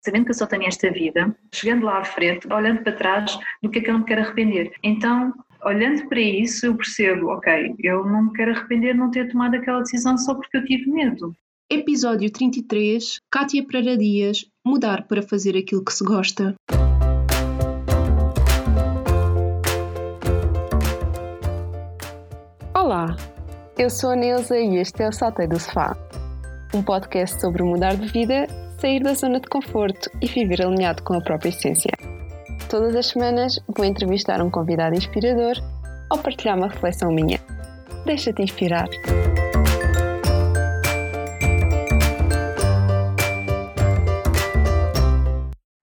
sabendo que eu só tenho esta vida, chegando lá à frente, olhando para trás, do que é que eu não me quero arrepender. Então, olhando para isso, eu percebo, ok, eu não me quero arrepender de não ter tomado aquela decisão só porque eu tive medo. Episódio 33 Kátia Pereira Dias Mudar para fazer aquilo que se gosta. Olá, eu sou a Neuza e este é o Saltei do Sofá, um podcast sobre mudar de vida, sair da zona de conforto e viver alinhado com a própria essência. Todas as semanas vou entrevistar um convidado inspirador ou partilhar uma reflexão minha. Deixa-te inspirar.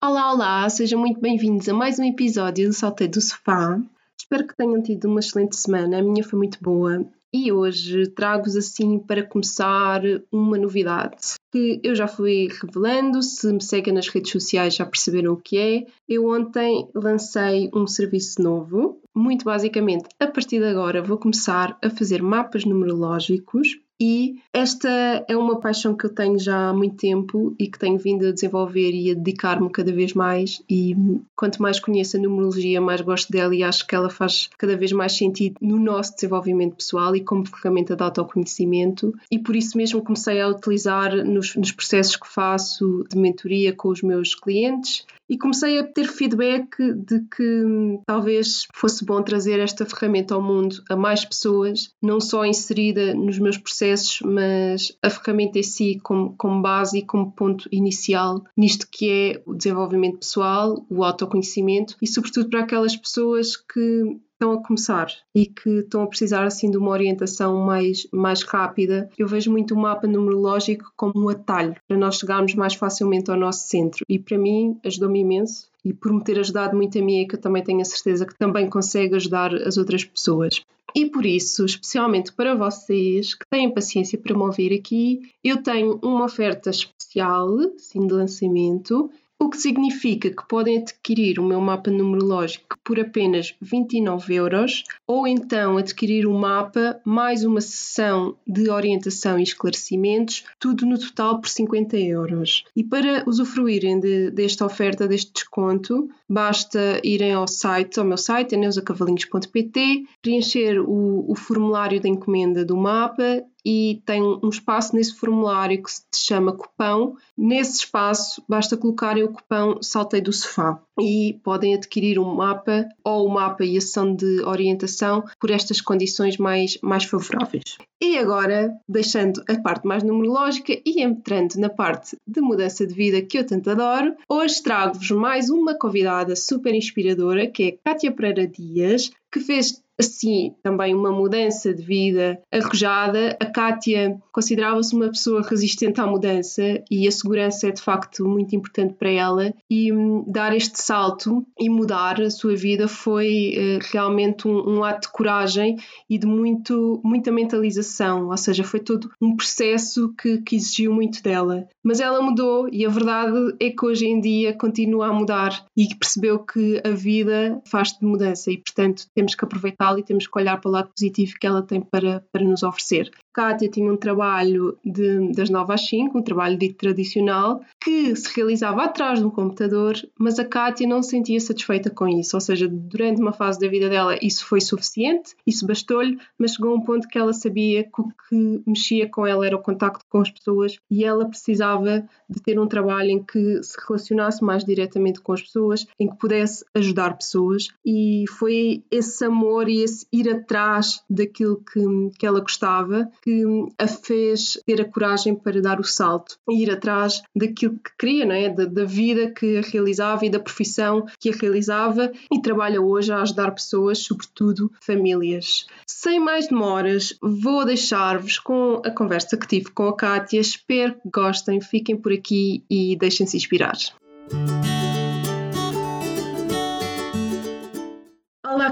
Olá, olá, sejam muito bem-vindos a mais um episódio do Saltei do Sofá. Espero que tenham tido uma excelente semana, a minha foi muito boa e hoje trago-vos assim para começar uma novidade que eu já fui revelando. Se me seguem nas redes sociais já perceberam o que é. Eu ontem lancei um serviço novo. Muito basicamente, a partir de agora vou começar a fazer mapas numerológicos e esta é uma paixão que eu tenho já há muito tempo e que tenho vindo a desenvolver e a dedicar-me cada vez mais. E quanto mais conheço a numerologia, mais gosto dela e acho que ela faz cada vez mais sentido no nosso desenvolvimento pessoal e como ferramenta de autoconhecimento. E por isso mesmo comecei a utilizar nos, nos processos que faço de mentoria com os meus clientes e comecei a ter feedback de que hum, talvez fosse bom trazer esta ferramenta ao mundo a mais pessoas, não só inserida nos meus processos, mas a ferramenta em si como, como base e como ponto inicial nisto que é o desenvolvimento pessoal, o autoconhecimento e, sobretudo, para aquelas pessoas que estão a começar e que estão a precisar assim de uma orientação mais, mais rápida, eu vejo muito o mapa numerológico como um atalho para nós chegarmos mais facilmente ao nosso centro e para mim ajudou-me imenso e por me ter ajudado muito a mim é que eu também tenho a certeza que também consegue ajudar as outras pessoas. E por isso, especialmente para vocês que têm paciência para me ouvir aqui, eu tenho uma oferta especial, sim, de lançamento, o que significa que podem adquirir o meu mapa numerológico por apenas 29 euros ou então adquirir o um mapa mais uma sessão de orientação e esclarecimentos, tudo no total por 50 euros. E para usufruírem de, desta oferta, deste desconto, basta irem ao site, ao meu site, neusacavalinhos.pt, preencher o, o formulário da encomenda do mapa e tem um espaço nesse formulário que se chama cupão. Nesse espaço basta colocarem o cupão Saltei do Sofá e podem adquirir um mapa ou o mapa e a sessão de orientação por estas condições mais, mais favoráveis. E agora, deixando a parte mais numerológica e entrando na parte de mudança de vida que eu tanto adoro, hoje trago-vos mais uma convidada super inspiradora que é Kátia Pereira Dias, que fez assim também uma mudança de vida arrojada. A Kátia considerava-se uma pessoa resistente à mudança e a segurança é de facto muito importante para ela e hum, dar este salto e mudar a sua vida foi uh, realmente um, um, ato de coragem e de muito, muita mentalização, ou seja, foi todo um processo que, que exigiu muito dela. Mas ela mudou e a verdade é que hoje em dia continua a mudar e percebeu que a vida faz de mudança e portanto temos que aproveitar e temos que olhar para o lado positivo que ela tem para, para nos oferecer. Kátia tinha um trabalho de, das 9 às 5, um trabalho dito tradicional, que se realizava atrás de um computador, mas a Kátia não se sentia satisfeita com isso, ou seja, durante uma fase da vida dela isso foi suficiente, isso bastou-lhe, mas chegou um ponto que ela sabia que o que mexia com ela era o contacto com as pessoas e ela precisava de ter um trabalho em que se relacionasse mais diretamente com as pessoas, em que pudesse ajudar pessoas. E foi esse amor e esse ir atrás daquilo que, que ela gostava que a fez ter a coragem para dar o salto e ir atrás daquilo que queria, não é? da, da vida que a realizava e da profissão que a realizava e trabalha hoje a ajudar pessoas, sobretudo famílias. Sem mais demoras, vou deixar-vos com a conversa que tive com a Kátia. Espero que gostem, fiquem por aqui e deixem-se inspirar.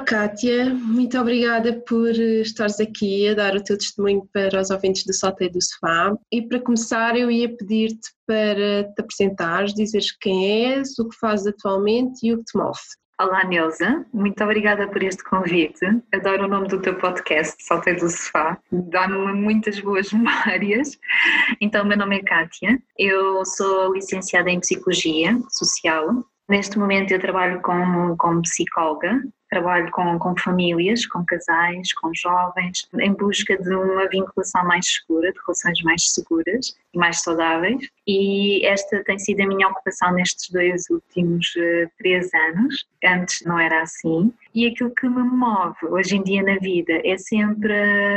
Kátia, muito obrigada por estares aqui a dar o teu testemunho para os ouvintes do Salteio do Sofá. E para começar, eu ia pedir-te para te apresentares, dizeres quem és, o que fazes atualmente e o que te move. Olá, Neuza. Muito obrigada por este convite. Adoro o nome do teu podcast, Saltei do Sofá. Dá-me muitas boas memórias. Então, meu nome é Kátia. Eu sou licenciada em Psicologia Social. Neste momento eu trabalho como, como psicóloga trabalho com, com famílias, com casais, com jovens, em busca de uma vinculação mais segura, de relações mais seguras e mais saudáveis. E esta tem sido a minha ocupação nestes dois últimos uh, três anos. Antes não era assim. E aquilo que me move hoje em dia na vida é sempre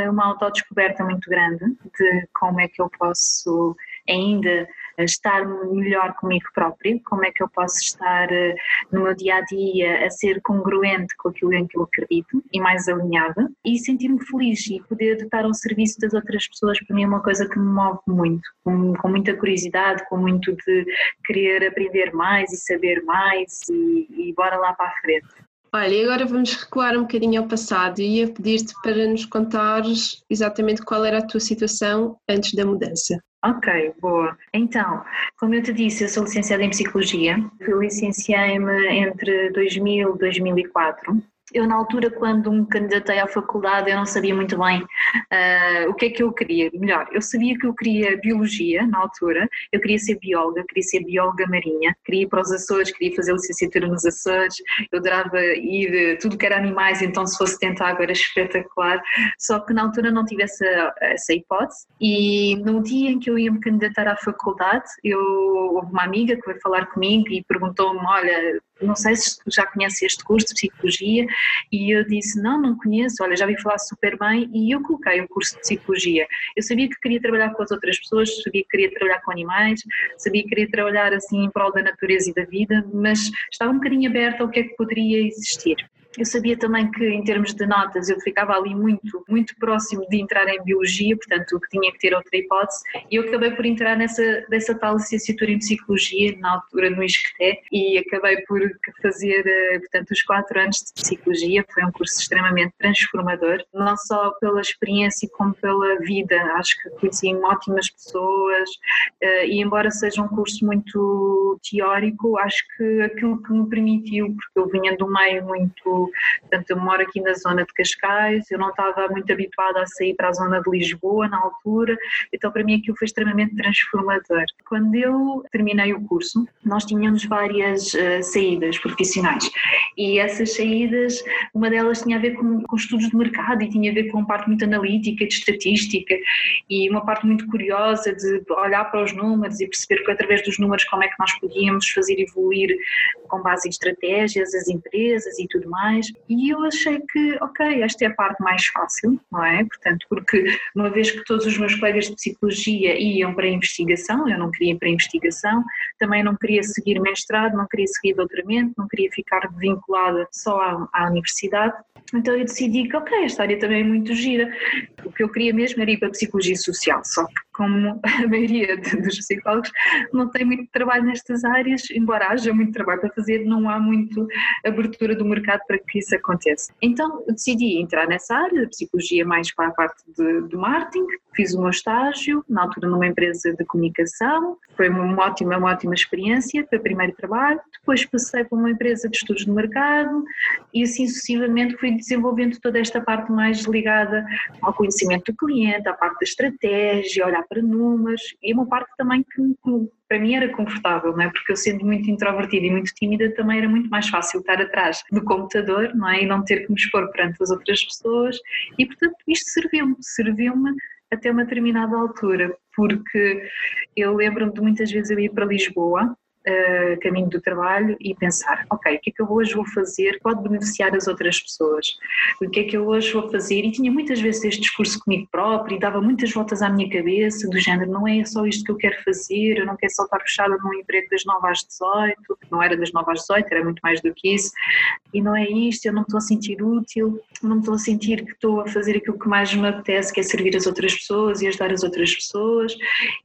uma autodescoberta muito grande de como é que eu posso ainda estar melhor comigo própria, como é que eu posso estar eh, no meu dia a dia a ser congruente com aquilo em que eu acredito e mais alinhada e sentir-me feliz e poder estar ao serviço das outras pessoas para mim é uma coisa que me move muito, com, com muita curiosidade, com muito de querer aprender mais e saber mais e, e bora lá para a frente. Olha, e agora vamos recuar um bocadinho ao passado e ia pedir-te para nos contares exatamente qual era a tua situação antes da mudança. Ok, boa. Então, como eu te disse, eu sou licenciada em Psicologia. Eu licenciei-me entre 2000 e 2004 eu na altura quando me candidatei à faculdade eu não sabia muito bem uh, o que é que eu queria, melhor, eu sabia que eu queria biologia na altura, eu queria ser bióloga, queria ser bióloga marinha, queria ir para os Açores, queria fazer licenciatura nos Açores, eu adorava ir eh, tudo que era animais, então se fosse tentar água era espetacular, só que na altura não tive essa, essa hipótese e no dia em que eu ia me candidatar à faculdade, eu, houve uma amiga que veio falar comigo e perguntou-me, olha, não sei se já conhece este curso de psicologia e eu disse não, não conheço, olha já vi falar super bem e eu coloquei o curso de psicologia. Eu sabia que queria trabalhar com as outras pessoas, sabia que queria trabalhar com animais, sabia que queria trabalhar assim em prol da natureza e da vida, mas estava um bocadinho aberta ao que é que poderia existir. Eu sabia também que em termos de notas eu ficava ali muito, muito próximo de entrar em biologia, portanto que tinha que ter outra hipótese. E eu acabei por entrar nessa dessa tal licenciatura em psicologia na altura no ISCTE e acabei por fazer eh, portanto os quatro anos de psicologia, foi um curso extremamente transformador, não só pela experiência como pela vida, acho que conheci ótimas pessoas eh, e embora seja um curso muito teórico, acho que aquilo que me permitiu, porque eu vinha um meio muito portanto, eu moro aqui na zona de Cascais, eu não estava muito habituada a sair para a zona de Lisboa na altura, então para mim aquilo foi extremamente transformador. Quando eu terminei o curso, nós tínhamos várias uh, saídas profissionais e essas saídas, uma delas tinha a ver com, com estudos de mercado e tinha a ver com parte muito analítica, de estatística e uma parte muito curiosa de olhar para os números e perceber que através dos números como é que nós podíamos fazer evoluir com base em estratégias as empresas e tudo mais mais. E eu achei que, ok, esta é a parte mais fácil, não é? Portanto, porque uma vez que todos os meus colegas de psicologia iam para a investigação, eu não queria ir para a investigação, também não queria seguir mestrado, não queria seguir doutoramento, não queria ficar vinculada só à, à universidade. Então eu decidi que, ok, esta área também é muito gira. O que eu queria mesmo era ir para a psicologia social, só que como a maioria dos psicólogos não tem muito trabalho nestas áreas, embora haja muito trabalho para fazer, não há muito abertura do mercado para que isso aconteça. Então decidi entrar nessa área, da psicologia mais para a parte de, do marketing, fiz o meu estágio, na altura numa empresa de comunicação, foi uma ótima, uma ótima experiência, foi o primeiro trabalho, depois passei para uma empresa de estudos de mercado e assim sucessivamente fui desenvolvendo toda esta parte mais ligada ao conhecimento do cliente, à parte da estratégia, olhar para números e uma parte também que, para mim era confortável, não é? Porque eu sendo muito introvertida e muito tímida também era muito mais fácil estar atrás do computador, não é? E não ter que me expor perante as outras pessoas e portanto isto serviu-me, serviu-me até uma determinada altura, porque eu lembro-me de muitas vezes eu ir para Lisboa uh, caminho do trabalho e pensar, ok, o que é que eu hoje vou fazer pode beneficiar as outras pessoas? O que é que eu hoje vou fazer? E tinha muitas vezes este discurso comigo próprio e dava muitas voltas à minha cabeça, do género, não é só isto que eu quero fazer, eu não quero só estar fechada num emprego das 9 às 18, não era das 9 às 18, era muito mais do que isso, e não é isto, eu não me estou a sentir útil, não me estou a sentir que estou a fazer aquilo que mais me apetece, que é servir as outras pessoas e ajudar as outras pessoas,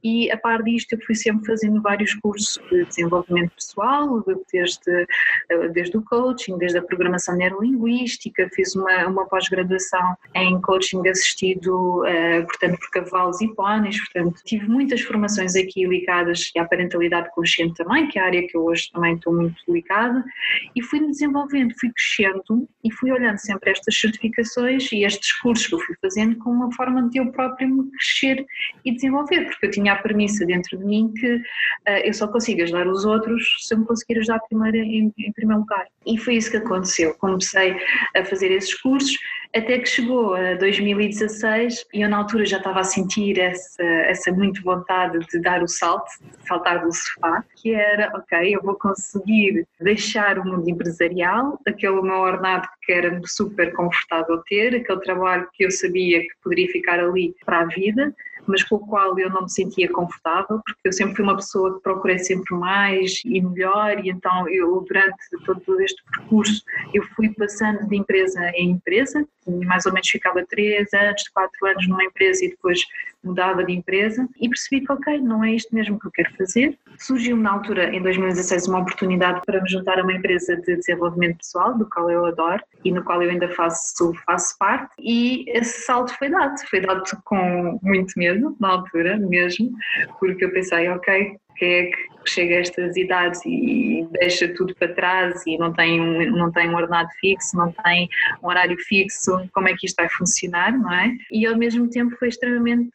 e a par disto eu fui sempre fazendo vários cursos de desenvolvimento desenvolvimento pessoal, desde, eh, desde o coaching, desde a programação neurolinguística, fiz uma, uma pós-graduação em coaching assistido, uh, portanto, por cavalos e pôneis, portanto, tive muitas formações aqui ligadas à parentalidade consciente também, que é a área que eu hoje também estou muito ligada, e fui-me desenvolvendo, fui crescendo e fui olhando sempre estas certificações e estes cursos que eu fui fazendo como uma forma de eu próprio me crescer e desenvolver, porque eu tinha a premissa dentro de mim que uh, eu só consigo ajudar os outros se me conseguir ajudar primeiro em, em primeiro lugar. E foi isso que aconteceu. Comecei a fazer esses cursos, até que chegou a 2016 e eu na altura já estava a sentir essa, essa muito vontade de dar o salto, saltar do sofá, que era, ok, eu vou conseguir deixar o mundo empresarial, aquele meu ordenado que era super confortável ter, aquele trabalho que eu sabia que poderia ficar ali para a vida, mas com o qual eu não me sentia confortável, porque eu sempre fui uma pessoa que procurei sempre mais e melhor, e então eu, durante todo este percurso, eu fui passando de empresa em empresa, mais ou menos ficava três anos, quatro anos numa empresa e depois mudava de empresa, e percebi que, ok, não é isto mesmo que eu quero fazer. Surgiu-me na altura, em 2016, uma oportunidade para me juntar a uma empresa de desenvolvimento pessoal, do qual eu adoro e no qual eu ainda faço, faço parte, e esse salto foi dado, foi dado com muito medo medo na altura mesmo, porque eu pensei, ok, quem é que chega a estas idades e deixa tudo para trás e não tem um, não tem um ordenado fixo, não tem um horário fixo, como é que isto vai funcionar, não é? E ao mesmo tempo foi extremamente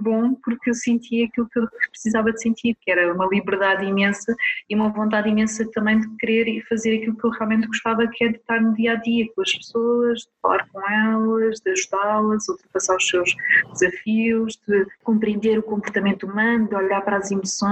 bom porque eu senti aquilo que eu precisava de sentir, que era uma liberdade imensa e uma vontade imensa também de querer e fazer aquilo que eu realmente gostava, que é de estar no dia a dia com as pessoas, de falar com elas, de ajudá-las, ultrapassar os seus desafios, de compreender o comportamento humano, de olhar para as emoções,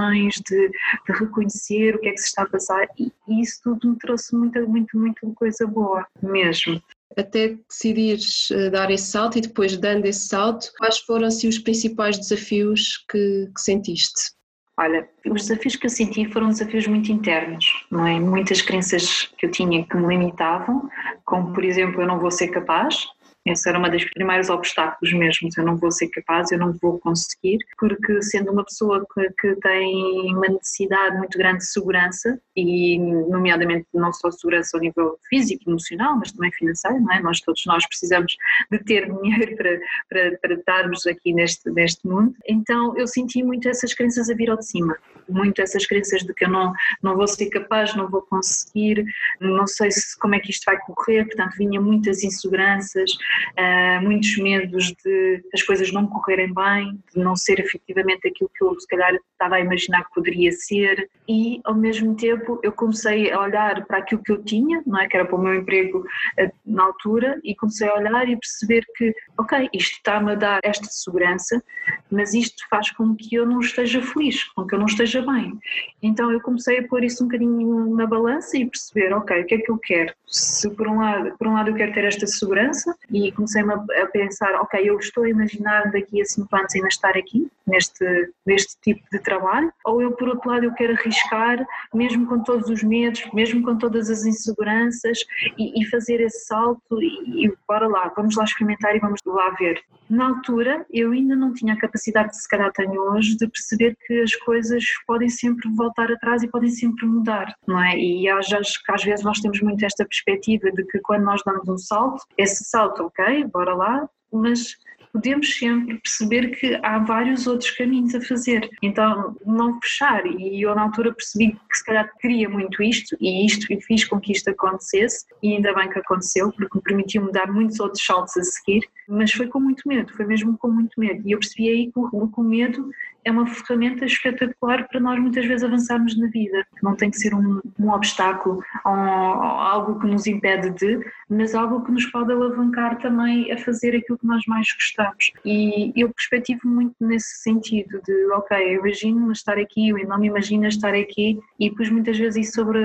de, de reconhecer o que é que se está a passar e, e isso tudo me trouxe muita, muito, muito coisa boa mesmo até decidires eh, dar esse salto e depois dando esse salto, quais foram assim, os principais desafios que, que, sentiste? Olha, os desafios que eu senti foram desafios muito internos, não é? Muitas crenças que eu tinha que me limitavam, como por exemplo, eu não vou ser capaz, esse era um dos primeiros obstáculos mesmo, eu não vou ser capaz, eu não vou conseguir, porque sendo uma pessoa que, que tem uma necessidade muito grande de segurança, e nomeadamente não só segurança ao nível físico, emocional, mas também financeiro, não é? Nós todos nós precisamos de ter dinheiro para, para, para estarmos aqui neste, neste mundo. Então eu senti muito essas crenças a vir ao de cima, muito essas crenças de que eu não, não vou ser capaz, não vou conseguir, não sei se, como é que isto vai correr, portanto vinha muitas inseguranças, uh, muitos medos de as coisas não correrem bem, de não ser efetivamente aquilo que eu se calhar estava a imaginar que poderia ser. E ao mesmo tempo eu comecei a olhar para aquilo que eu tinha, não é? Que era para o meu emprego uh, na altura e comecei a olhar e perceber que ok, isto está-me a dar esta segurança, mas isto faz com que eu não esteja feliz, com que eu não esteja bem. Então eu comecei a pôr isso um bocadinho na balança e perceber, ok, o que é que eu quero? Se por um lado, por um lado eu quero ter esta segurança e comecei a, pensar, ok, eu estou a imaginar daqui a cinco anos ainda estar aqui, neste, neste tipo de trabalho, ou eu por outro lado eu quero arriscar, mesmo com todos os medos, mesmo com todas as inseguranças e, e fazer esse salto e, e bora lá, vamos lá experimentar e vamos lá ver. Na altura eu ainda não tinha a capacidade que se calhar tenho hoje de perceber que as coisas podem sempre voltar atrás e podem sempre mudar, não é? E às, às vezes nós temos muito esta perspectiva de que quando nós damos um salto, esse salto ok, bora lá, mas podemos sempre perceber que há vários outros caminhos a fazer. Então, não fechar. E eu, na altura, percebi que se calhar queria muito isto e isto e fiz com que isto acontecesse. E ainda bem que aconteceu, porque me permitiu-me dar muitos outros saltos a seguir. Mas foi com muito medo, foi mesmo com muito medo. E eu percebi aí que o, medo é uma ferramenta espetacular para nós muitas vezes avançarmos na vida. Não tem que ser um, um obstáculo ou, algo que nos impede de, mas algo que nos pode alavancar também a fazer aquilo que nós mais gostamos. E eu perspectivo muito nesse sentido de, ok, eu imagino-me estar aqui, eu não me imagino estar aqui e depois muitas vezes isso sobre,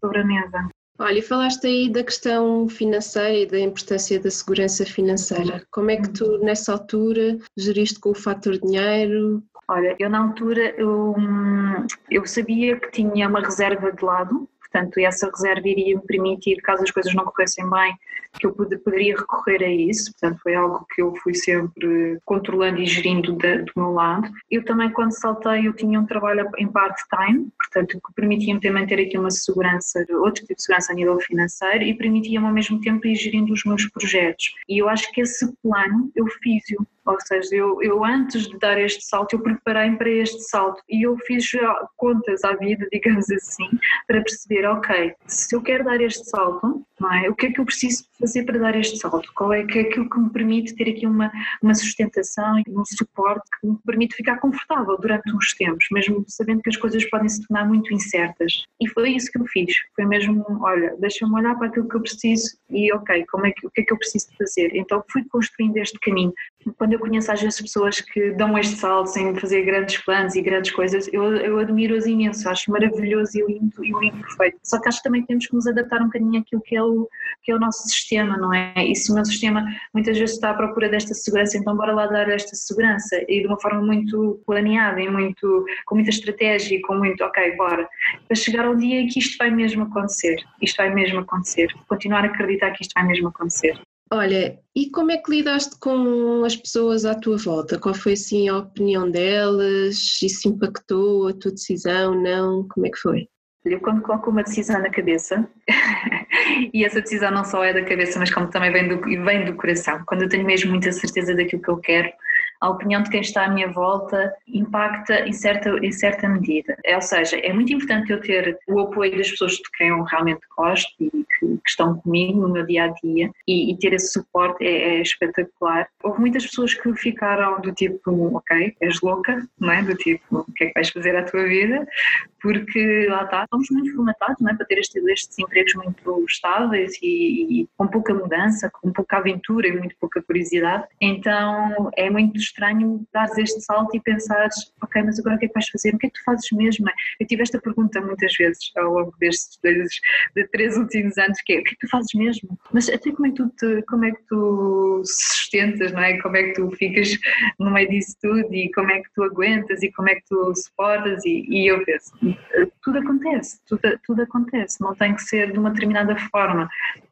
sobre a mesa. Olha, e falaste aí da questão financeira e da importância da segurança financeira. Como é que tu, nessa altura, geriste com o fator dinheiro? Olha, eu na altura eu, hum, eu sabia que tinha uma reserva de lado, portanto essa reserva iria me permitir, caso as coisas não corressem bem, que eu poderia recorrer a isso, portanto foi algo que eu fui sempre controlando e gerindo de, do meu lado. Eu também quando saltei eu tinha um trabalho em part-time, portanto que permitia-me também ter aqui uma segurança, outro tipo de segurança a nível financeiro e permitia-me ao mesmo tempo ir gerindo os meus projetos. E eu acho que esse plano eu fiz-o ou seja, eu, eu antes de dar este salto, eu preparei para este salto e eu fiz contas à vida, digamos assim, para perceber, ok, se eu quero dar este salto, não é? o que é que eu preciso fazer para dar este salto? Qual é que é aquilo que me permite ter aqui uma, uma sustentação e um suporte que me permite ficar confortável durante uns tempos, mesmo sabendo que as coisas podem se tornar muito incertas. E foi isso que eu fiz. Foi mesmo, olha, deixa-me olhar para aquilo que eu preciso e, ok, como é que, o que é que eu preciso fazer? Então fui construindo este caminho. Quando eu conheço às vezes pessoas que dão este salto sem fazer grandes planos e grandes coisas, eu, eu admiro-as imenso, acho maravilhoso e lindo e lindo perfeito. Só que acho que também temos que nos adaptar um bocadinho àquilo que é o, que é o nosso sistema, não é? E se o meu sistema muitas vezes está à procura desta segurança, então bora lá dar esta segurança e de uma forma muito planeada e muito, com muita estratégia e com muito, ok, bora, para chegar ao dia em que isto vai mesmo acontecer, isto vai mesmo acontecer, continuar a acreditar que isto vai mesmo acontecer. Olha, e como é que lidaste com as pessoas à tua volta? Qual foi assim a opinião delas? Isso impactou a tua decisão? Não? Como é que foi? Eu quando coloco uma decisão na cabeça, e essa decisão não só é da cabeça, mas como também vem do, vem do coração, quando eu tenho mesmo muita certeza daquilo que eu quero, a opinião de quem está à minha volta impacta em certa, em certa medida. É, ou seja, é muito importante eu ter o apoio das pessoas de quem eu realmente gosto e que, que estão comigo no meu dia a dia e, e ter esse suporte é, é, espetacular. Houve muitas pessoas que ficaram do tipo, ok, és louca, não é? Do tipo, o que é que vais fazer à tua vida? Porque lá está, estamos muito formatados não é? para ter estes, estes empregos muito estáveis e, e com pouca mudança, com pouca aventura e muito pouca curiosidade. Então é muito estranho dares este salto e pensares, ok, mas agora o que é que vais fazer? O que é que tu fazes mesmo? Eu tive esta pergunta muitas vezes ao longo destes de três últimos anos, que é, o que é que tu fazes mesmo? Mas até como é que tu, te, como é que tu sustentas, não é? Como é que tu ficas no meio disso tudo e como é que tu aguentas e como é que tu suportas e, e eu penso, tudo acontece, tudo, tudo acontece, não tem que ser de uma determinada forma.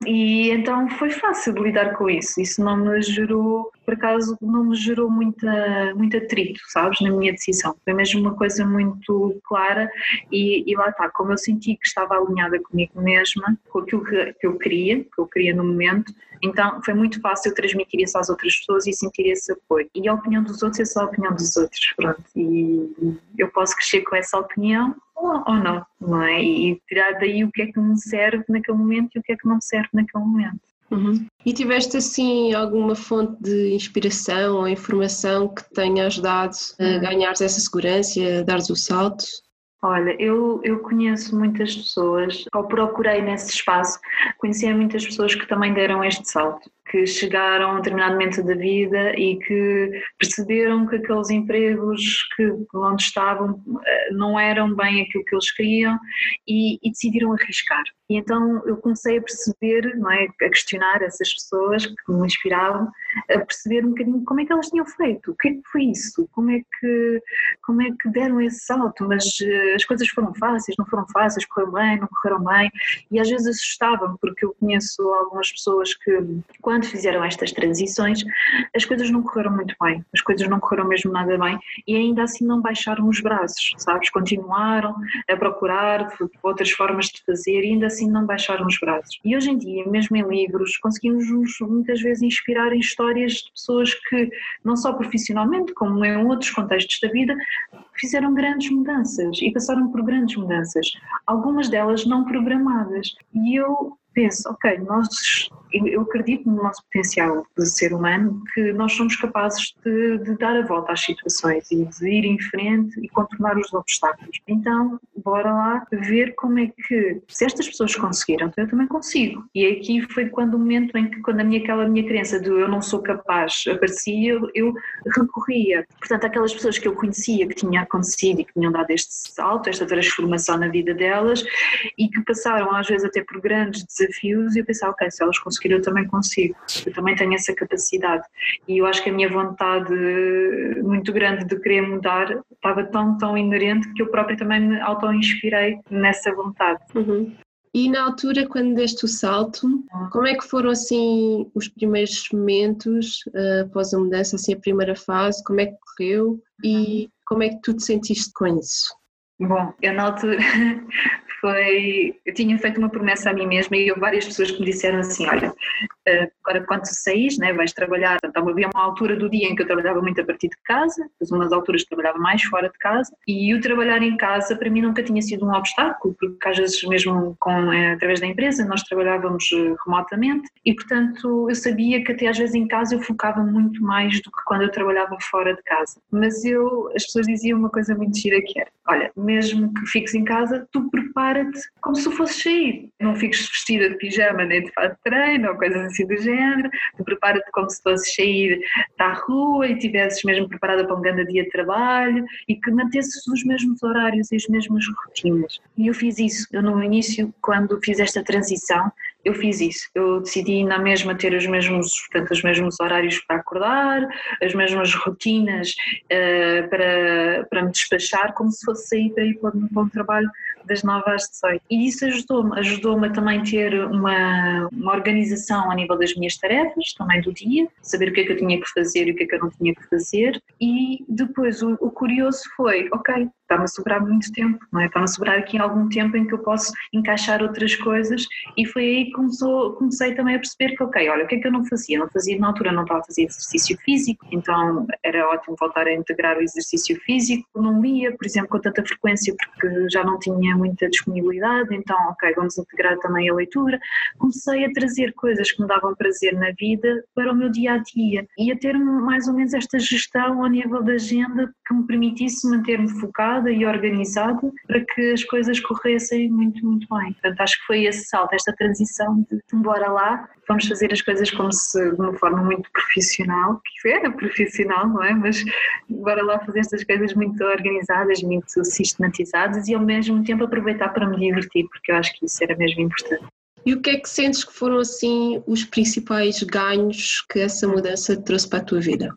E então foi fácil lidar com isso, isso não me gerou, por acaso, não me gerou muito muita, muito atrito, sabes, na minha decisão. Foi mesmo uma coisa muito clara e, e lá está, como eu senti que estava alinhada comigo mesma, com aquilo que, que eu queria, que eu queria no momento, então foi muito fácil transmitir isso às outras pessoas e sentir esse apoio. E a opinião dos outros é só a opinião dos outros, pronto. E eu posso crescer com essa opinião ou, não, não é? E tirar daí o que é que me serve naquele momento e o que é que não serve naquele momento. Uhum. E tiveste assim alguma fonte de inspiração ou informação que tenha ajudado a hum. ganhares essa segurança, a dares o salto? Olha, eu, eu conheço muitas pessoas, ou procurei nesse espaço, conheci muitas pessoas que também deram este salto que chegaram a um determinado momento da vida e que perceberam que aqueles empregos que onde estavam eh, não eram bem aquilo que eles queriam e, e decidiram arriscar. E então eu comecei a perceber, não é, a questionar essas pessoas que me inspiravam, a perceber um bocadinho como é que elas tinham feito, o que é que foi isso, como é que, como é que deram esse salto, mas uh, as coisas foram fáceis, não foram fáceis, correram bem, não correram bem, e às vezes assustavam, porque eu conheço algumas pessoas que, quando fizeram estas transições, as coisas não correram muito bem, as coisas não correram mesmo nada bem, e ainda assim não baixaram os braços, sabes, continuaram a procurar outras formas de fazer, e ainda assim não baixaram os braços. E hoje em dia, mesmo em livros, conseguimos muitas vezes inspirar em histórias de pessoas que, não só profissionalmente, como em outros contextos da vida, fizeram grandes mudanças e passaram por grandes mudanças, algumas delas não programadas. E eu penso, ok, nós, eu acredito no nosso potencial de ser humano, que nós somos capazes de, de, dar a volta às situações e de ir em frente e contornar os obstáculos. Então, bora lá ver como é que, se estas pessoas conseguiram, então eu também consigo. E aqui foi quando o momento em que, quando a minha, aquela minha crença de eu não sou capaz aparecia, eu, eu recorria. Portanto, aquelas pessoas que eu conhecia que tinha acontecido e que tinham dado este salto, esta transformação na vida delas e que passaram às vezes até por grandes desafios desafios e eu pensava, ok, se elas conseguiram, eu também consigo, eu também tenho essa capacidade. E eu acho que a minha vontade muito grande de querer mudar estava tão, tão inerente que eu própria também me auto-inspirei nessa vontade. Uhum. E na altura, quando deste o salto, como é que foram assim os primeiros momentos uh, após a mudança, assim a primeira fase, como é que correu e como é que tu te sentiste com isso? Bom, eu na altura foi. Eu tinha feito uma promessa a mim mesma e várias pessoas que me disseram assim: olha, agora quando saís, né, vais trabalhar. Então havia uma altura do dia em que eu trabalhava muito a partir de casa, depois umas alturas trabalhava mais fora de casa, e o trabalhar em casa para mim nunca tinha sido um obstáculo, porque às vezes mesmo com, eh, através da empresa nós trabalhávamos eh, remotamente e portanto eu sabia que até às vezes em casa eu focava muito mais do que quando eu trabalhava fora de casa. Mas eu, as pessoas diziam uma coisa muito gira que era, olha, mesmo que fiques em casa, tu prepara-te como se fosses sair. Não fiques vestida de pijama nem de fato de treino ou coisas assim do género. Tu prepara-te como se fosses sair da rua e estivesses mesmo preparada para um grande dia de trabalho e que mantesses os mesmos horários e as mesmas rotinas. E eu fiz isso. Eu no início, quando fiz esta transição, eu fiz isso. Eu decidi na mesma ter os mesmos, portanto, os mesmos horários para acordar, as mesmas rotinas uh, para, para me despachar, como se fosse sair para ir para um bom trabalho das 9 às 18. E isso ajudou-me, ajudou-me a também ter uma, uma organização a nível das minhas tarefas, também do dia, saber o que é que eu tinha que fazer e o que é que eu não tinha que fazer. E depois o, o curioso foi, ok, está-me a sobrar muito tempo, não é? Está-me a sobrar aqui algum tempo em que eu posso encaixar outras coisas e foi aí que começou, comecei também a perceber que, ok, olha, o que é que eu não fazia? Não fazia, na altura não estava a fazer exercício físico, então era ótimo voltar a integrar o exercício físico, não lia, por exemplo, com tanta frequência porque já não tinha muita disponibilidade, então, ok, vamos integrar também a leitura. Comecei a trazer coisas que me davam prazer na vida para o meu dia-a-dia e a ter mais ou menos esta gestão ao nível da agenda que me permitisse manter-me focado e organizada para que as coisas corressem muito, muito bem. Portanto, acho que foi esse salto, esta transição de bora lá, vamos fazer as coisas como se de uma forma muito profissional, que era profissional, não é? Mas bora lá fazer estas coisas muito organizadas, muito sistematizadas e ao mesmo tempo aproveitar para me divertir, porque eu acho que isso era mesmo importante. E o que é que sentes que foram assim os principais ganhos que essa mudança trouxe para a tua vida?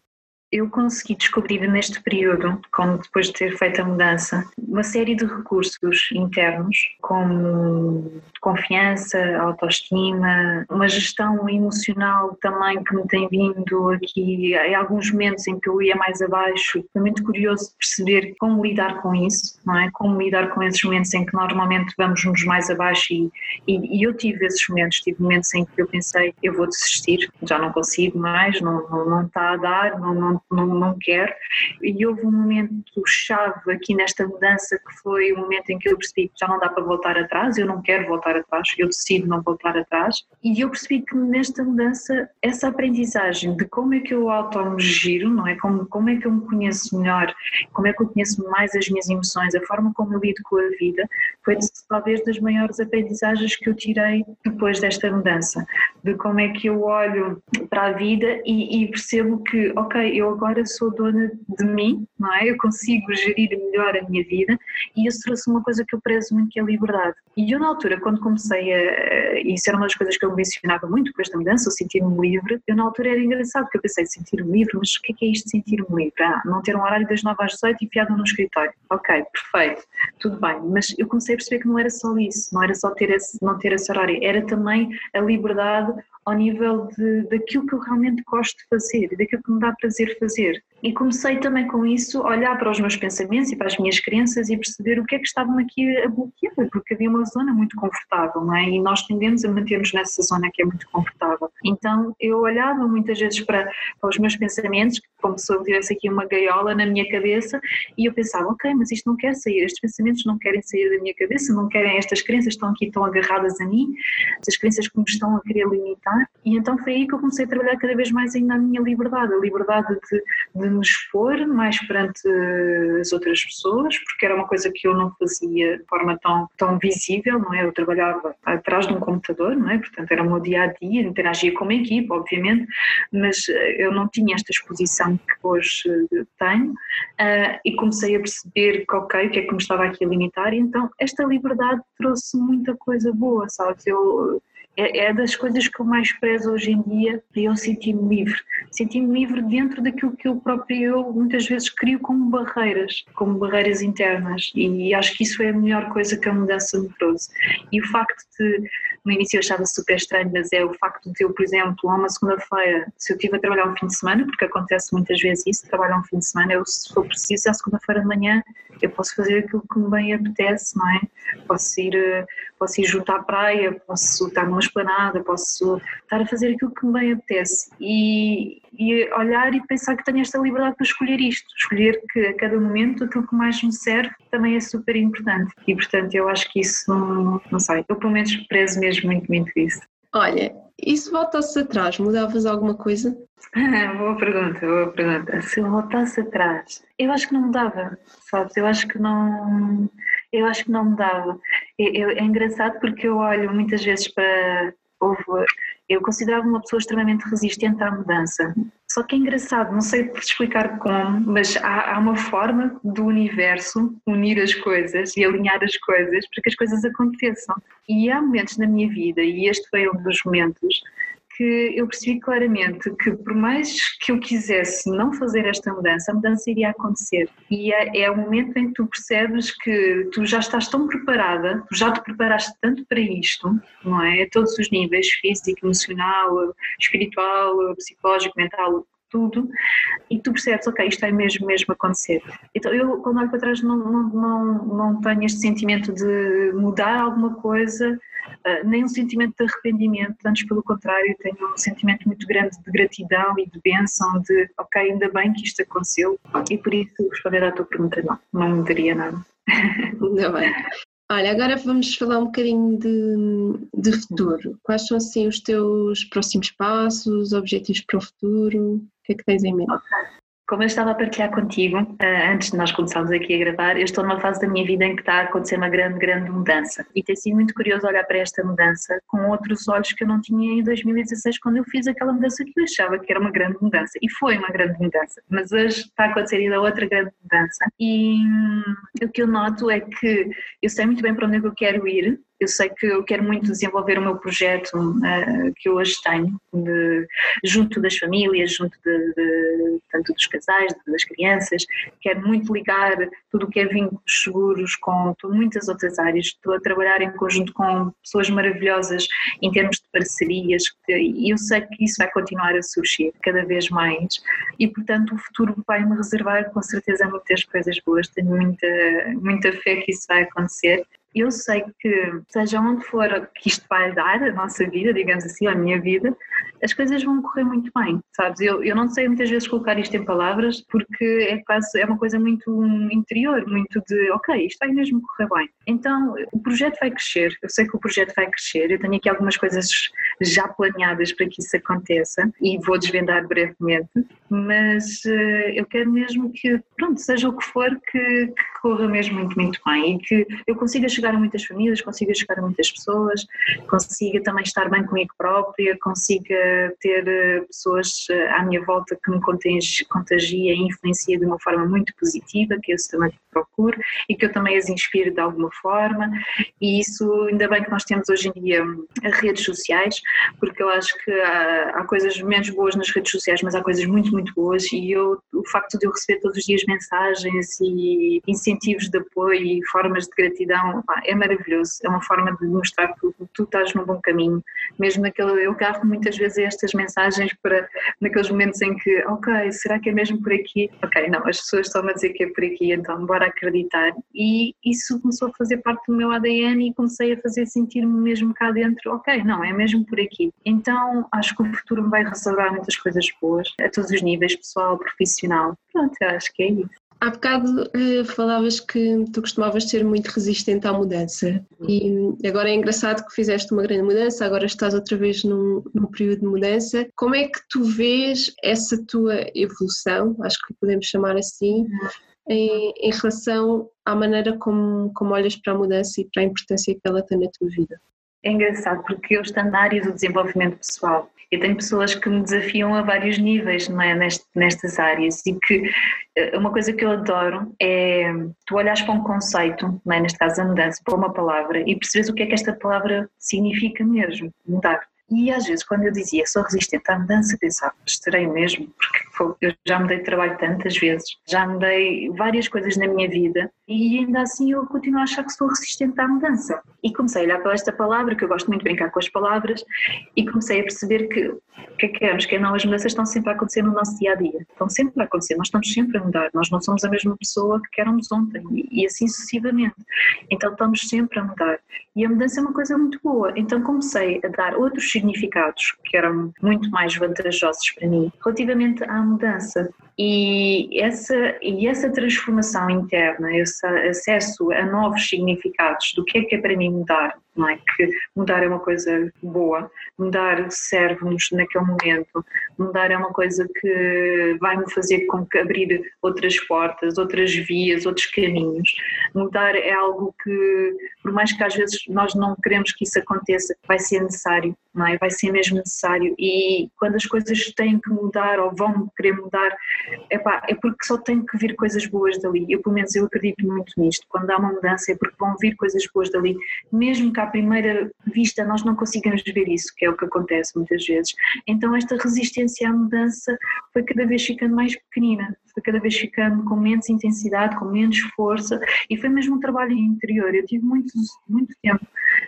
Eu consegui descobrir neste período, como depois de ter feito a mudança, uma série de recursos internos, como confiança, autoestima, uma gestão emocional também que me tem vindo aqui em alguns momentos em que eu ia mais abaixo. Foi muito curioso perceber como lidar com isso, não é? Como lidar com esses momentos em que normalmente vamos-nos mais abaixo e, e, e, eu tive esses momentos, tive momentos em que eu pensei, eu vou desistir, já não consigo mais, não, não, não está a dar, não, não não, não quero. E houve um momento chave aqui nesta mudança que foi o momento em que eu percebi que já não dá para voltar atrás, eu não quero voltar atrás, eu decido não voltar atrás. E eu percebi que nesta mudança, essa aprendizagem de como é que eu auto-me giro, não é? Como, como é que eu me conheço melhor, como é que eu conheço mais as minhas emoções, a forma como eu lido com a vida, foi talvez das maiores aprendizagens que eu tirei depois desta mudança, de como é que eu olho para a vida e, e percebo que, ok, eu agora sou dona de mim, não é? Eu consigo gerir melhor a minha vida e isso trouxe uma coisa que eu prezo muito que é a liberdade. E eu na altura, quando comecei a, isso era uma das coisas que eu mencionava muito com esta mudança, o sentir-me livre, eu na altura era engraçado porque eu pensei, sentir-me livre, mas o que é, que é isto de sentir-me livre? Ah, não ter um horário das 9 às 18 enfiado no escritório. Ok, perfeito, tudo bem, mas eu comecei a perceber que não era só isso, não era só ter esse, não ter esse horário, era também a liberdade ao nível de, daquilo que eu realmente gosto de fazer, daquilo que me dá prazer fazer. E comecei também com isso a olhar para os meus pensamentos e para as minhas crenças e perceber o que é que estava-me aqui a bloquear, porque havia uma zona muito confortável, não é? E nós tendemos a manter-nos nessa zona que é muito confortável. Então eu olhava muitas vezes para, para os meus pensamentos, como se eu tivesse aqui uma gaiola na minha cabeça, e eu pensava, ok, mas isto não quer sair, estes pensamentos não querem sair da minha cabeça, não querem, estas crenças estão aqui tão agarradas a mim, estas crenças que me estão a querer limitar. E então foi aí que eu comecei a trabalhar cada vez mais ainda a minha liberdade, a liberdade de, de me expor mais perante as outras pessoas, porque era uma coisa que eu não fazia de forma tão, tão visível, não é? Eu trabalhava atrás de um computador, não é? Portanto, era o meu dia a dia, interagia com uma equipe, obviamente, mas eh, eu não tinha esta exposição que hoje eh, tenho e comecei a perceber que, ok, o que é que me estava aqui a limitar, e então esta liberdade trouxe muita coisa boa, sabes? Eu é, é das coisas que eu mais prezo hoje em dia e eu senti-me livre. Senti-me livre dentro daquilo que eu próprio eu muitas vezes crio como barreiras, como barreiras internas e acho que isso é a melhor coisa que a mudança me trouxe. E o facto de, no início eu achava super estranho, mas é o facto de eu, por exemplo, a uma segunda-feira, se eu estive a trabalhar um fim de semana, porque acontece muitas vezes isso, trabalhar um fim de semana, eu se for preciso, à segunda-feira de manhã, eu posso fazer aquilo que me bem apetece, não é? Posso ir, eh, posso ir junto à praia, posso estar numa esplanada, posso estar a fazer aquilo que me bem apetece e, e olhar e pensar que tenho esta liberdade para escolher isto, escolher que a cada momento aquilo que mais me serve também é super importante e portanto eu acho que isso, não, não sei, eu pelo menos prezo mesmo muito, muito isso. Olha, e se voltasse atrás, mudavas alguma coisa? boa pergunta, boa pergunta. Se eu voltasse atrás, eu acho que não mudava, sabes? Eu acho que não, eu acho que não mudava. Eu, é engraçado porque eu olho muitas vezes para. Eu considerava uma pessoa extremamente resistente à mudança. Só que é engraçado, não sei explicar como, mas há, há, uma forma do universo unir as coisas e alinhar as coisas para que as coisas aconteçam. E há momentos na minha vida, e este foi um dos momentos, que eu percebi claramente que por mais que eu quisesse não fazer esta mudança, a mudança iria acontecer. E é, é o momento em que tu percebes que tu já estás tão preparada, tu já te preparaste tanto para isto, não é? A todos os níveis, físico, emocional, espiritual, psicológico, mental, tudo, e tu percebes, ok, isto vai mesmo, mesmo acontecer. Então eu, quando olho para trás, não, não, não, não tenho este sentimento de mudar alguma coisa, uh, nem um sentimento de arrependimento, antes pelo contrário, tenho um sentimento muito grande de gratidão e de bênção, de ok, ainda bem que isto aconteceu, e por isso responder à tua pergunta, não, não mudaria nada. Ainda bem. Olha, agora vamos falar um bocadinho de, de futuro. Quais são assim os teus próximos passos, objetivos para o futuro? O que é que tens em mente? Okay. Como eu estava a partilhar contigo, eh, antes de nós começarmos aqui a gravar, eu estou numa fase da minha vida em que está a acontecer uma grande, grande mudança. E tem sido muito curioso olhar para esta mudança com outros olhos que eu não tinha em 2016, quando eu fiz aquela mudança que eu achava que era uma grande mudança. E foi uma grande mudança. Mas hoje está a acontecer ainda outra grande mudança. E hum, o que eu noto é que eu sei muito bem para onde é que eu quero ir, eu sei que eu quero muito desenvolver o meu projeto uh, que hoje tenho, de, junto das famílias, junto de, de, tanto dos casais, das crianças. Quero muito ligar tudo o que é vínculos seguros com, com muitas outras áreas. Estou a trabalhar em conjunto com pessoas maravilhosas em termos de parcerias e eu sei que isso vai continuar a surgir cada vez mais e, portanto, o futuro vai-me reservar com certeza muitas coisas boas. Tenho muita, muita fé que isso vai acontecer eu sei que, seja onde for que isto vai dar, a nossa vida, digamos assim, a minha vida, as coisas vão correr muito bem, sabes? Eu, eu não sei muitas vezes colocar isto em palavras porque é quase é uma coisa muito interior, muito de ok, isto vai mesmo correr bem. Então o projeto vai crescer, eu sei que o projeto vai crescer, eu tenho aqui algumas coisas já planeadas para que isso aconteça e vou desvendar brevemente, mas uh, eu quero mesmo que, pronto, seja o que for, que, que corra mesmo muito, muito bem e que eu consiga chegar a muitas famílias, consiga chegar a muitas pessoas, consiga também estar bem comigo própria, consiga ter eh, pessoas eh, à minha volta que me contagia e influencia de uma forma muito positiva, que eu também procuro e que eu também as inspiro de alguma forma. E isso ainda bem que nós temos hoje em dia hum, redes sociais porque eu acho que há, há, coisas menos boas nas redes sociais mas há coisas muito muito boas. E eu, o facto de eu receber todos os dias mensagens e incentivos de apoio e formas de gratidão pá, é maravilhoso, é uma forma de mostrar que tu estás no bom caminho. Mesmo naquele, eu carro muitas vezes estas mensagens para naqueles momentos em que ok, será que é mesmo por aqui? Ok, não, as pessoas estão a dizer que é por aqui então bora acreditar. E isso começou a fazer parte do meu ADN e comecei a fazer sentir-me mesmo cá dentro, ok, não, é mesmo por aqui. Então acho que o futuro me vai reservar muitas coisas boas, a todos os níveis, pessoal, profissional. Pronto, eu acho que é isso. Há bocado eh, falavas que tu costumavas ser muito resistente à mudança e agora é engraçado que fizeste uma grande mudança, agora estás outra vez num, num período de mudança. Como é que tu vês essa tua evolução, acho que podemos chamar assim, em, em relação à maneira como, como olhas para a mudança e para a importância que ela tem na tua vida? É engraçado porque eu estou na área do desenvolvimento pessoal Eu tenho pessoas que me desafiam a vários níveis não é? nestas áreas e que eh, uma coisa que eu adoro é tu olhas para um conceito, não é? neste caso a mudança, para uma palavra e percebes o que é que esta palavra significa mesmo, mudar. E às vezes, quando eu dizia sou resistente à mudança, pensava, estarei mesmo, porque eu já mudei de trabalho tantas vezes, já mudei várias coisas na minha vida e ainda assim eu continuo a achar que sou resistente à mudança. E comecei a olhar para esta palavra, que eu gosto muito de brincar com as palavras, e comecei a perceber que que é que queremos, que não, as mudanças estão sempre a acontecer no nosso dia a dia, estão sempre a acontecer, nós estamos sempre a mudar, nós não somos a mesma pessoa que éramos ontem e, e assim sucessivamente. Então estamos sempre a mudar. E a mudança é uma coisa muito boa. Então comecei a dar outros significados que eram muito mais vantajosos para mim relativamente à mudança. E essa, e essa transformação interna, esse acesso a novos significados do que é que é para mim mudar, não é? Que mudar é uma coisa boa, mudar serve-nos naquele momento, mudar é uma coisa que vai me fazer com que abrir outras portas, outras vias, outros caminhos. Mudar é algo que, por mais que às vezes nós não queremos que isso aconteça, vai ser necessário, não é? Vai ser mesmo necessário. E quando as coisas têm que mudar ou vão querer mudar, epá, é porque só tem que vir coisas boas dali. Eu, pelo menos, eu acredito muito nisto. Quando há uma mudança é porque vão vir coisas boas dali, mesmo que primeira vista nós não consigamos ver isso, que é o que acontece muitas vezes. Então, esta resistência à mudança foi cada vez ficando mais pequenina, foi cada vez ficando com menos intensidade, com menos força, e foi mesmo um trabalho interior. Eu tive muito, muito tempo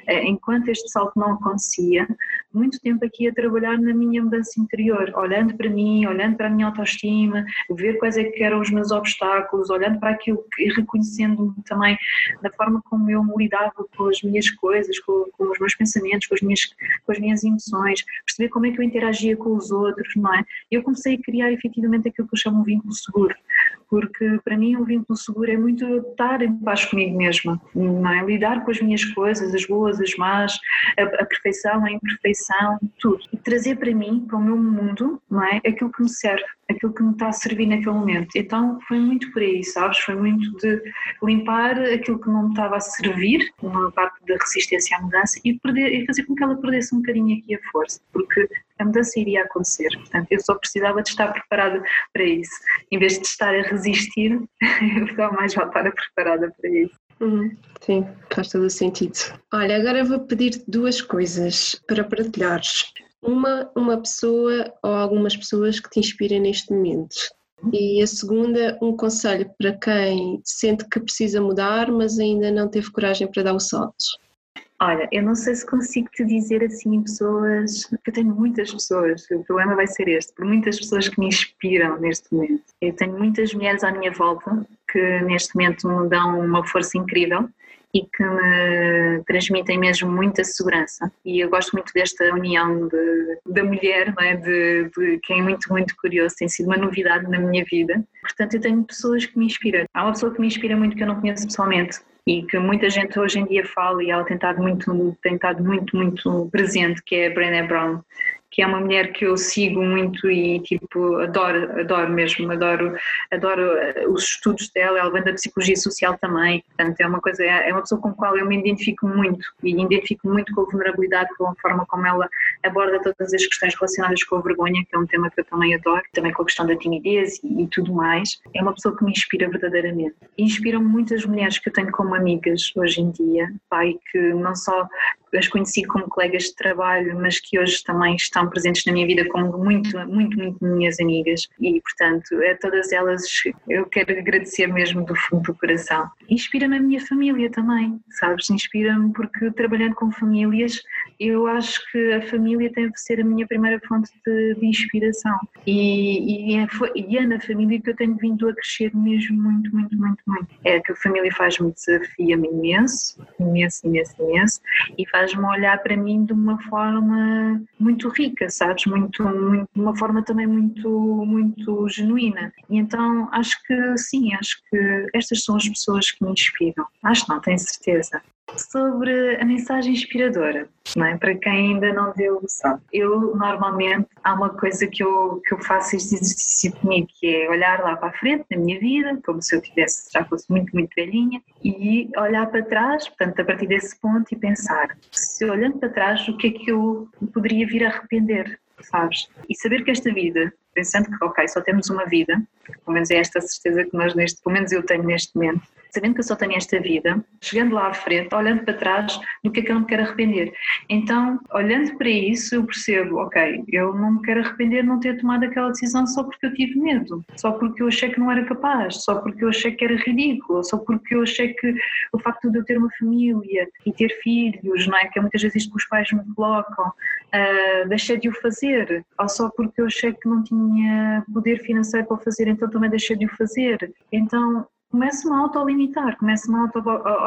enquanto este salto não acontecia, muito tempo aqui a trabalhar na minha mudança interior, olhando para mim, olhando para a minha autoestima, ver quais é que eram os meus obstáculos, olhando para aquilo e reconhecendo-me também da forma como eu me lidava com as minhas coisas, com, com, os meus pensamentos, com as, minhas, com as minhas emoções, perceber como é que eu interagia com os outros, não é? Eu comecei a criar efetivamente aquilo que eu chamo um vínculo seguro, porque para mim o vínculo seguro é muito estar em paz comigo mesma, não é? lidar com as minhas coisas, as boas, as más, a, a, perfeição, a imperfeição, tudo. E trazer para mim, para o meu mundo, não é? aquilo que me serve, aquilo que me está a servir naquele momento. Então foi muito por aí, sabes? Foi muito de limpar aquilo que não me estava a servir, uma parte da resistência à mudança, e, perder, e fazer com que ela perdesse um bocadinho aqui a força, porque a mudança iria acontecer. Portanto, eu só precisava de estar preparada para isso. Em vez de estar a resistir, eu estava mais voltada preparada para isso. Uhum. Sim, faz todo o sentido. Olha, agora vou pedir duas coisas para partilhares. Uma, uma pessoa ou algumas pessoas que te inspirem neste momento. E a segunda, um conselho para quem sente que precisa mudar, mas ainda não teve coragem para dar o salto. Olha, eu não sei se consigo te dizer assim pessoas, eu tenho muitas pessoas, o problema vai ser este, por muitas pessoas que me inspiram neste momento. Eu tenho muitas mulheres à minha volta que neste momento me dão uma força incrível e que me transmitem mesmo muita segurança. E eu gosto muito desta união de, da mulher, não é? de, de quem é muito, muito curioso, tem sido uma novidade na minha vida. Portanto, eu tenho pessoas que me inspiram. Há uma pessoa que me inspira muito que eu não conheço pessoalmente, e que muita gente hoje em dia fala e ela tem estado muito, muito, muito presente, que é a Brené Brown que é uma mulher que eu sigo muito e tipo adoro, adoro mesmo, adoro, adoro eh, os estudos dela, ela vem da psicologia social também, portanto é uma coisa, é uma pessoa com a qual eu me identifico muito e identifico muito com a vulnerabilidade, com a forma como ela aborda todas as questões relacionadas com a vergonha, que é um tema que eu também adoro, também com a questão da timidez e, e tudo mais. É uma pessoa que me inspira verdadeiramente. Inspiram muitas mulheres que eu tenho como amigas hoje em dia, pai, que não só as conheci como colegas de trabalho, mas que hoje também estão presentes na minha vida como muito, muito, muito minhas amigas e, portanto, a todas elas eu quero agradecer mesmo do fundo do coração. Inspira-me a minha família também, sabes? Inspira-me porque trabalhando com famílias, eu acho que a família deve ser a minha primeira fonte de, de inspiração e, e, é, e é na família que eu tenho vindo a crescer mesmo muito, muito, muito, muito. É que a família faz-me desafia-me imenso, imenso, imenso, imenso e faz faz-me olhar para mim de uma forma muito rica, sabes? Muito, muito, uma forma também muito, muito genuína. E então acho que sim, acho que estas são as pessoas que me inspiram. Acho não, tenho certeza sobre a mensagem inspiradora, não é? para quem ainda não deu sabe. Eu normalmente há uma coisa que eu, que eu faço este exercício comigo, que é olhar lá para a frente na minha vida, como se eu tivesse, já fosse muito, muito velhinha, e olhar para trás, portanto, a partir desse ponto e pensar, se olhando para trás, o que é que eu poderia vir a arrepender? sabes? E saber que esta vida, pensando que, ok, só temos uma vida, pelo menos é esta certeza que nós neste, pelo menos eu tenho neste momento, sabendo que eu só tenho esta vida, chegando lá à frente, olhando para trás, do que é que eu não me quero arrepender. Então, olhando para isso, eu percebo, ok, eu não me quero arrepender de não ter tomado aquela decisão só porque eu tive medo, só porque eu achei que não era capaz, só porque eu achei que era ridículo, só porque eu achei que o facto de eu ter uma família e ter filhos, não é? Que é muitas vezes isto que os pais me colocam, uh, deixei de o fazer, ou só porque eu achei que não tinha poder financeiro para o fazer, então também deixei de o fazer. Então, começo-me a autolimitar, começo-me a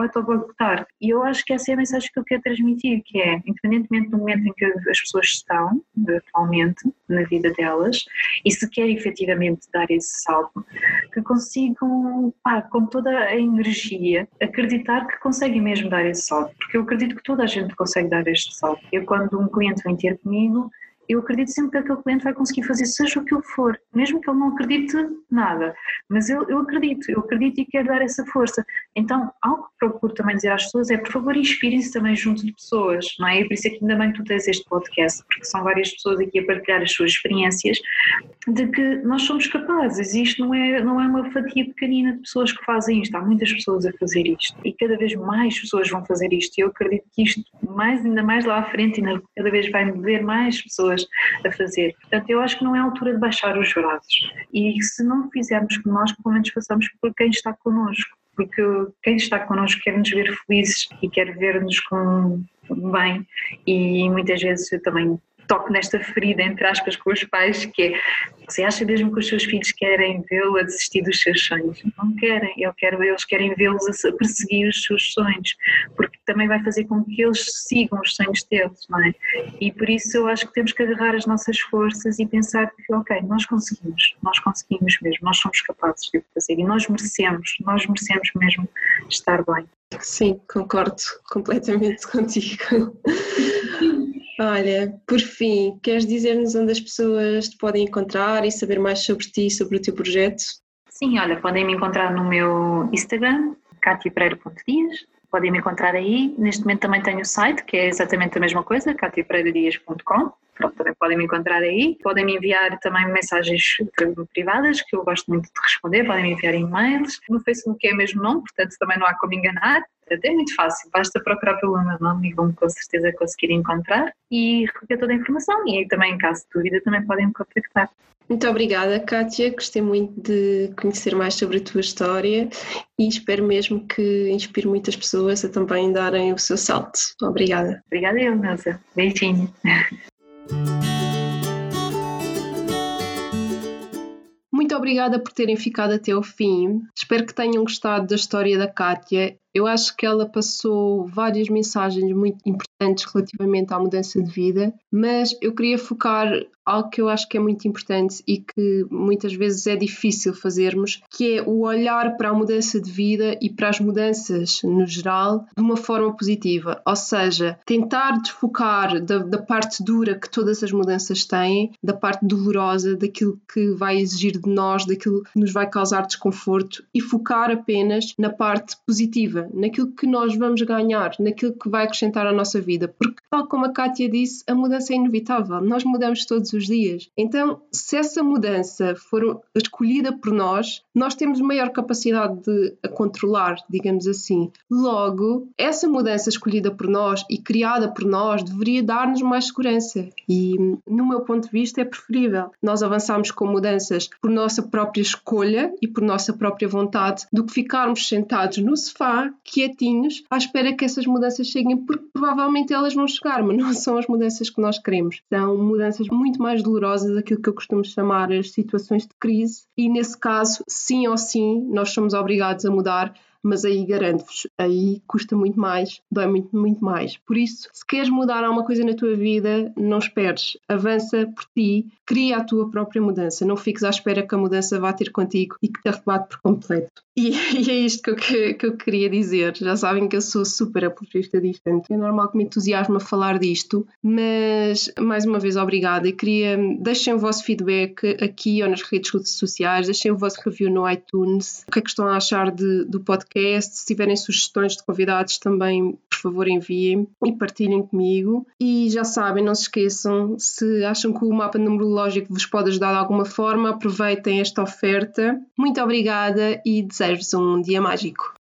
autoboicotar. E eu acho que essa é a mensagem que eu quero transmitir, que é, independentemente do momento em que as pessoas estão, atualmente, na vida delas, e se querem efetivamente dar esse salto, que consigam, pá, com toda a energia, acreditar que conseguem mesmo dar esse salto, porque eu acredito que toda a gente consegue dar este salto. Eu, quando um cliente vem ter comigo, eu acredito sempre que aquele cliente vai conseguir fazer seja o que ele for, mesmo que ele não acredite nada, mas eu, eu acredito, eu acredito e quero dar essa força. Então, algo que procuro também dizer às pessoas é, por favor, inspirem-se também junto de pessoas, não é? E por isso é que ainda bem que tu tens este podcast, porque são várias pessoas aqui a partilhar as suas experiências, de que nós somos capazes, isto não é, não é uma fatia pequenina de pessoas que fazem isto, há muitas pessoas a fazer isto, e cada vez mais pessoas vão fazer isto, e eu acredito que isto, mais ainda mais lá à frente, ainda cada vez vai ver mais pessoas pessoas a fazer. Portanto, eu acho que não é a altura de baixar os braços. E se não fizermos por nós, pelo menos façamos por quem está connosco. Porque quem está connosco quer nos ver felizes e quer ver-nos com bem. E muitas vezes eu também toco nesta ferida, entre aspas, com os pais, que é, você acha mesmo que os seus filhos querem vê-lo a desistir dos seus sonhos? Não querem, eu quero, eles querem vê-los a perseguir os seus sonhos, porque também vai fazer com que eles sigam os sonhos deles, não é? E por isso eu acho que temos que agarrar as nossas forças e pensar que, ok, nós conseguimos, nós conseguimos mesmo, nós somos capazes de fazer e nós merecemos, nós merecemos mesmo estar bem. Sim, concordo completamente contigo. Olha, por fim, queres dizer-nos onde as pessoas te podem encontrar e saber mais sobre ti sobre o teu projeto? Sim, olha, podem me encontrar no meu Instagram, catiapereira.dias, podem me encontrar aí. Neste momento também tenho o site, que é exatamente a mesma coisa, catiapereiradias.com. Pronto, também podem me encontrar aí. Podem me enviar também mensagens privadas, que eu gosto muito de responder. Podem me enviar e-mails. No Facebook é o mesmo nome, portanto também não há como enganar. É muito fácil, basta procurar pelo meu nome e vão com certeza conseguir encontrar e recolher toda a informação. E aí também, em caso de dúvida, também podem me contactar. Muito obrigada, Kátia. Gostei muito de conhecer mais sobre a tua história e espero mesmo que inspire muitas pessoas a também darem o seu salto. Obrigada. Obrigada, eu. Beijinho. Muito obrigada por terem ficado até ao fim. Espero que tenham gostado da história da Kátia eu acho que ela passou várias mensagens muito importantes relativamente à mudança de vida, mas eu queria focar algo que eu acho que é muito importante e que muitas vezes é difícil fazermos, que é o olhar para a mudança de vida e para as mudanças no geral de uma forma positiva, ou seja, tentar desfocar da, da parte dura que todas as mudanças têm, da parte dolorosa, daquilo que vai exigir de nós, daquilo que nos vai causar desconforto e focar apenas na parte positiva naquilo que nós vamos ganhar, naquilo que vai acrescentar à nossa vida. Porque, tal como a Kátia disse, a mudança é inevitável, nós mudamos todos os dias. Então, se essa mudança for escolhida por nós, nós temos maior capacidade de a controlar, digamos assim. Logo, essa mudança escolhida por nós e criada por nós deveria dar-nos mais segurança. E, no meu ponto de vista, é preferível nós avançarmos com mudanças por nossa própria escolha e por nossa própria vontade do que ficarmos sentados no sofá quietinhos à espera que essas mudanças cheguem, porque provavelmente elas vão chegar, mas não são as mudanças que nós queremos. São mudanças muito mais dolorosas, aquilo que eu costumo chamar as situações de crise, e nesse caso, sim ou sim, nós somos obrigados a mudar mas aí garanto-vos, aí custa muito mais, dói muito, muito mais. Por isso, se queres mudar alguma coisa na tua vida, não esperes, avança por ti, cria a tua própria mudança, não fiques à espera que a mudança vá ter contigo e que te arrebate por completo. E, e, é isto que eu, que, que eu, queria dizer. Já sabem que eu sou super apologista disto, é normal que me entusiasme a falar disto, mas mais uma vez obrigada e queria deixem o vosso feedback aqui ou nas redes sociais, deixem o vosso review no iTunes, o que é que estão a achar de, do podcast, se tiverem sugestões de convidados também, por favor enviem e partilhem comigo. E já sabem, não se esqueçam, se acham que o mapa numerológico vos pode ajudar de alguma forma, aproveitem esta oferta. Muito obrigada e desejo-vos um dia mágico.